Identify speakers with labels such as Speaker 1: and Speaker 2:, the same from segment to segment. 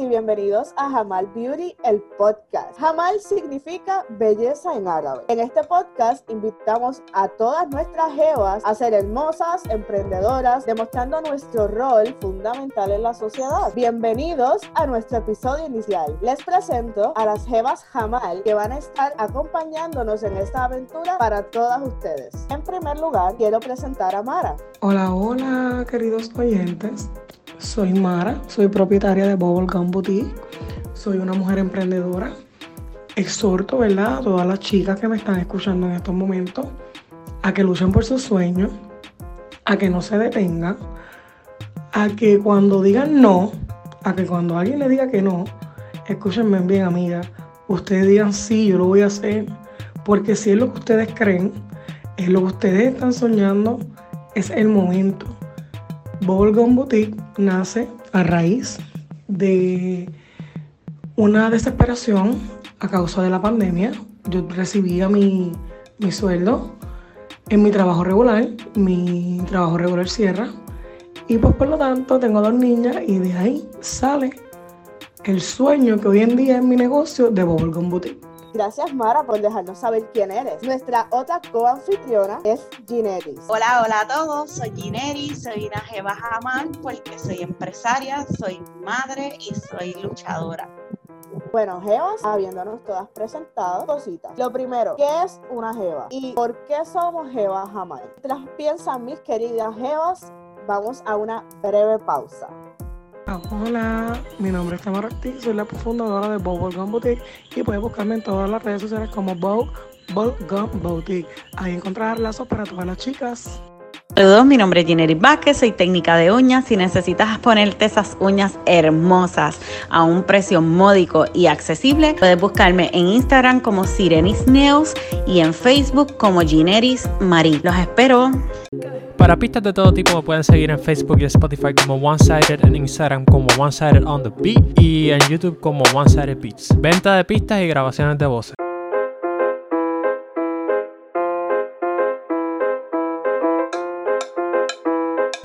Speaker 1: y bienvenidos a Jamal Beauty, el podcast. Jamal significa belleza en árabe. En este podcast invitamos a todas nuestras jevas a ser hermosas, emprendedoras, demostrando nuestro rol fundamental en la sociedad. Bienvenidos a nuestro episodio inicial. Les presento a las jevas Jamal que van a estar acompañándonos en esta aventura para todas ustedes. En primer lugar, quiero presentar a Mara.
Speaker 2: Hola, hola, queridos oyentes. Soy Mara, soy propietaria de Bubblegum Boutique, soy una mujer emprendedora. Exhorto, ¿verdad?, a todas las chicas que me están escuchando en estos momentos a que luchen por sus sueños, a que no se detengan, a que cuando digan no, a que cuando alguien le diga que no, escúchenme bien, amiga, ustedes digan sí, yo lo voy a hacer, porque si es lo que ustedes creen, es lo que ustedes están soñando, es el momento. Bubblegum Boutique nace a raíz de una desesperación a causa de la pandemia. Yo recibía mi, mi sueldo en mi trabajo regular, mi trabajo regular cierra, y pues por lo tanto tengo dos niñas y de ahí sale el sueño que hoy en día es mi negocio de Bubblegum Boutique.
Speaker 1: Gracias Mara por dejarnos saber quién eres. Nuestra otra coanfitriona es Gineris.
Speaker 3: Hola, hola a todos, soy Gineris, soy una jeva jamán porque soy empresaria, soy madre y soy luchadora.
Speaker 1: Bueno, Jevas, habiéndonos todas presentado cositas. Lo primero, ¿qué es una Jeva? ¿Y por qué somos Jevas jamán? Mientras piensan mis queridas Jevas, vamos a una breve pausa.
Speaker 2: Hola, mi nombre es Tamara Ortiz, soy la fundadora de Bubblegum Boutique y puedes buscarme en todas las redes sociales como Bubblegum Boutique. Ahí encontrarás lazos para todas las chicas.
Speaker 4: Saludos, mi nombre es Ginery Vázquez, soy técnica de uñas. Si necesitas ponerte esas uñas hermosas a un precio módico y accesible, puedes buscarme en Instagram como Sirenis Neos y en Facebook como Gineris Marie. Los espero.
Speaker 5: Para pistas de todo tipo me pueden seguir en Facebook y Spotify como One Sided, en Instagram como One Sided on the Beat y en YouTube como One Sided Beats. Venta de pistas y grabaciones de voces.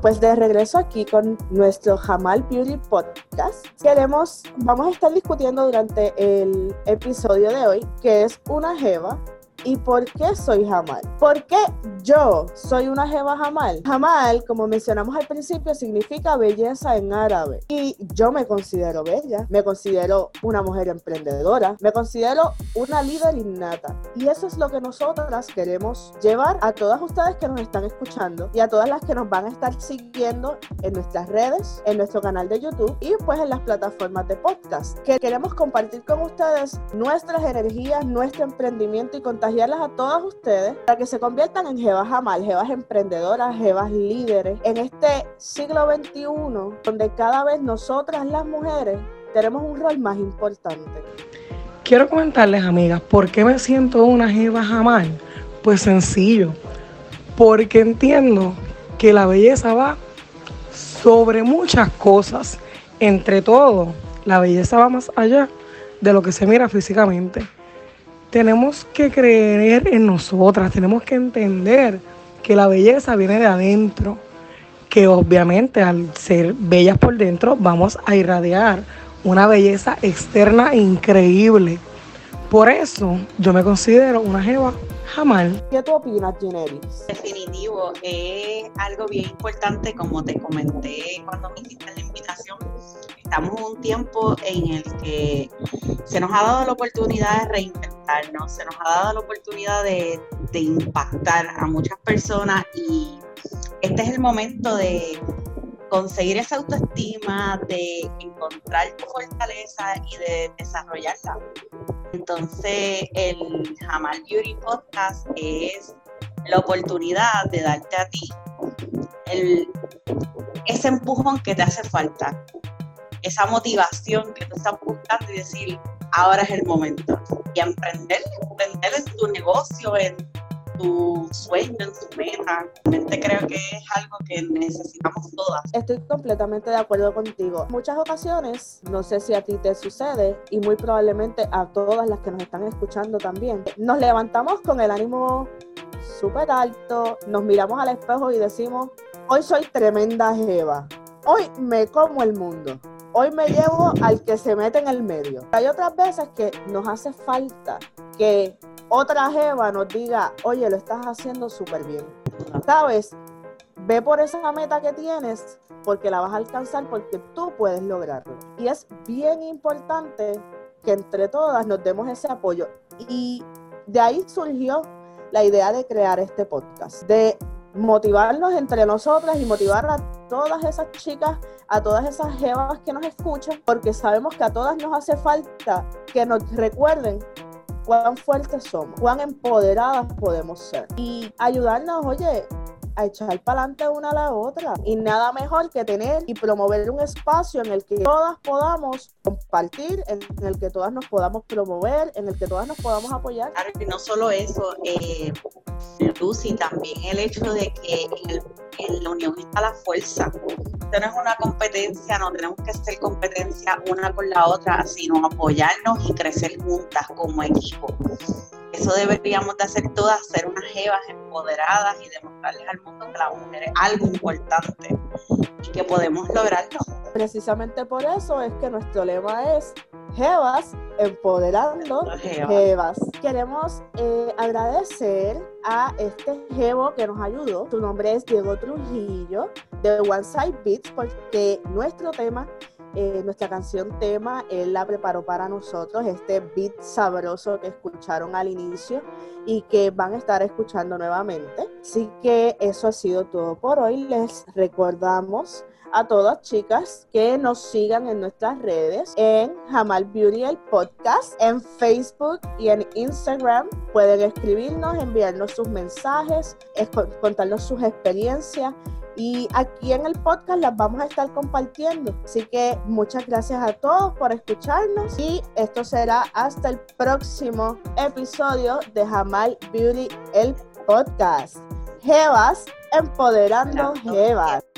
Speaker 1: Pues de regreso aquí con nuestro Jamal Beauty Podcast, queremos, vamos a estar discutiendo durante el episodio de hoy qué es una jeva ¿Y por qué soy Jamal? ¿Por qué yo soy una jeva Jamal? Jamal, como mencionamos al principio, significa belleza en árabe. Y yo me considero bella, me considero una mujer emprendedora, me considero una líder innata. Y eso es lo que nosotras queremos llevar a todas ustedes que nos están escuchando y a todas las que nos van a estar siguiendo en nuestras redes, en nuestro canal de YouTube y pues en las plataformas de podcast. Que queremos compartir con ustedes nuestras energías, nuestro emprendimiento y contagio a todas ustedes para que se conviertan en jevas amal, jevas emprendedoras, jevas líderes en este siglo XXI donde cada vez nosotras las mujeres tenemos un rol más importante.
Speaker 2: Quiero comentarles, amigas, ¿por qué me siento una jeva jamal? Pues sencillo, porque entiendo que la belleza va sobre muchas cosas. Entre todo, la belleza va más allá de lo que se mira físicamente tenemos que creer en nosotras, tenemos que entender que la belleza viene de adentro, que obviamente al ser bellas por dentro vamos a irradiar una belleza externa increíble. Por eso yo me considero una jeva jamal.
Speaker 1: ¿Qué tú opinas, Generis?
Speaker 3: Definitivo, es algo bien importante, como te comenté cuando me hiciste la invitación. Estamos en un tiempo en el que se nos ha dado la oportunidad de se nos ha dado la oportunidad de, de impactar a muchas personas y este es el momento de conseguir esa autoestima, de encontrar tu fortaleza y de desarrollarla. Entonces, el Jamal Beauty Podcast es la oportunidad de darte a ti ese empujón que te hace falta. esa motivación que tú estás buscando y decir, ahora es el momento. Y emprender, emprender en tu negocio, en tu sueño, en tu meta. Realmente creo que es algo que necesitamos todas.
Speaker 1: Estoy completamente de acuerdo contigo. Muchas ocasiones, no sé si a ti te sucede y muy probablemente a todas las que nos están escuchando también, nos levantamos con el ánimo súper alto, nos miramos al espejo y decimos, hoy soy tremenda jeva, hoy me como el mundo. Hoy me llevo al que se mete en el medio. Hay otras veces que nos hace falta que otra jeva nos diga, oye, lo estás haciendo súper bien. ¿Sabes? Ve por esa meta que tienes porque la vas a alcanzar porque tú puedes lograrlo. Y es bien importante que entre todas nos demos ese apoyo. Y de ahí surgió la idea de crear este podcast, de motivarnos entre nosotras y motivar a todas esas chicas, a todas esas jevas que nos escuchan, porque sabemos que a todas nos hace falta que nos recuerden cuán fuertes somos, cuán empoderadas podemos ser. Y ayudarnos, oye, a echar para adelante una a la otra. Y nada mejor que tener y promover un espacio en el que todas podamos compartir, en el que todas nos podamos promover, en el que todas nos podamos apoyar.
Speaker 3: Claro, y no solo eso, eh, Lucy, también el hecho de que en, la unión está la fuerza. Esto no es una competencia, no tenemos que hacer competencia una con la otra, sino apoyarnos y crecer juntas como equipo. Eso deberíamos de hacer todas, ser unas jevas empoderadas y demostrarles al mundo que la mujer es algo importante y que podemos lograrlo.
Speaker 1: Precisamente por eso es que nuestro lema es Jevas empoderando Jevas. Queremos eh, agradecer a este Jevo que nos ayudó. Su nombre es Diego Trujillo de One Side Beats porque nuestro tema eh, nuestra canción tema, él la preparó para nosotros, este beat sabroso que escucharon al inicio y que van a estar escuchando nuevamente. Así que eso ha sido todo por hoy. Les recordamos a todas chicas que nos sigan en nuestras redes en Jamal Beauty el podcast, en Facebook y en Instagram. Pueden escribirnos, enviarnos sus mensajes, contarnos sus experiencias y aquí en el podcast las vamos a estar compartiendo. Así que muchas gracias a todos por escucharnos y esto será hasta el próximo episodio de Jamal Beauty, el podcast. Jevas, empoderando Jevas.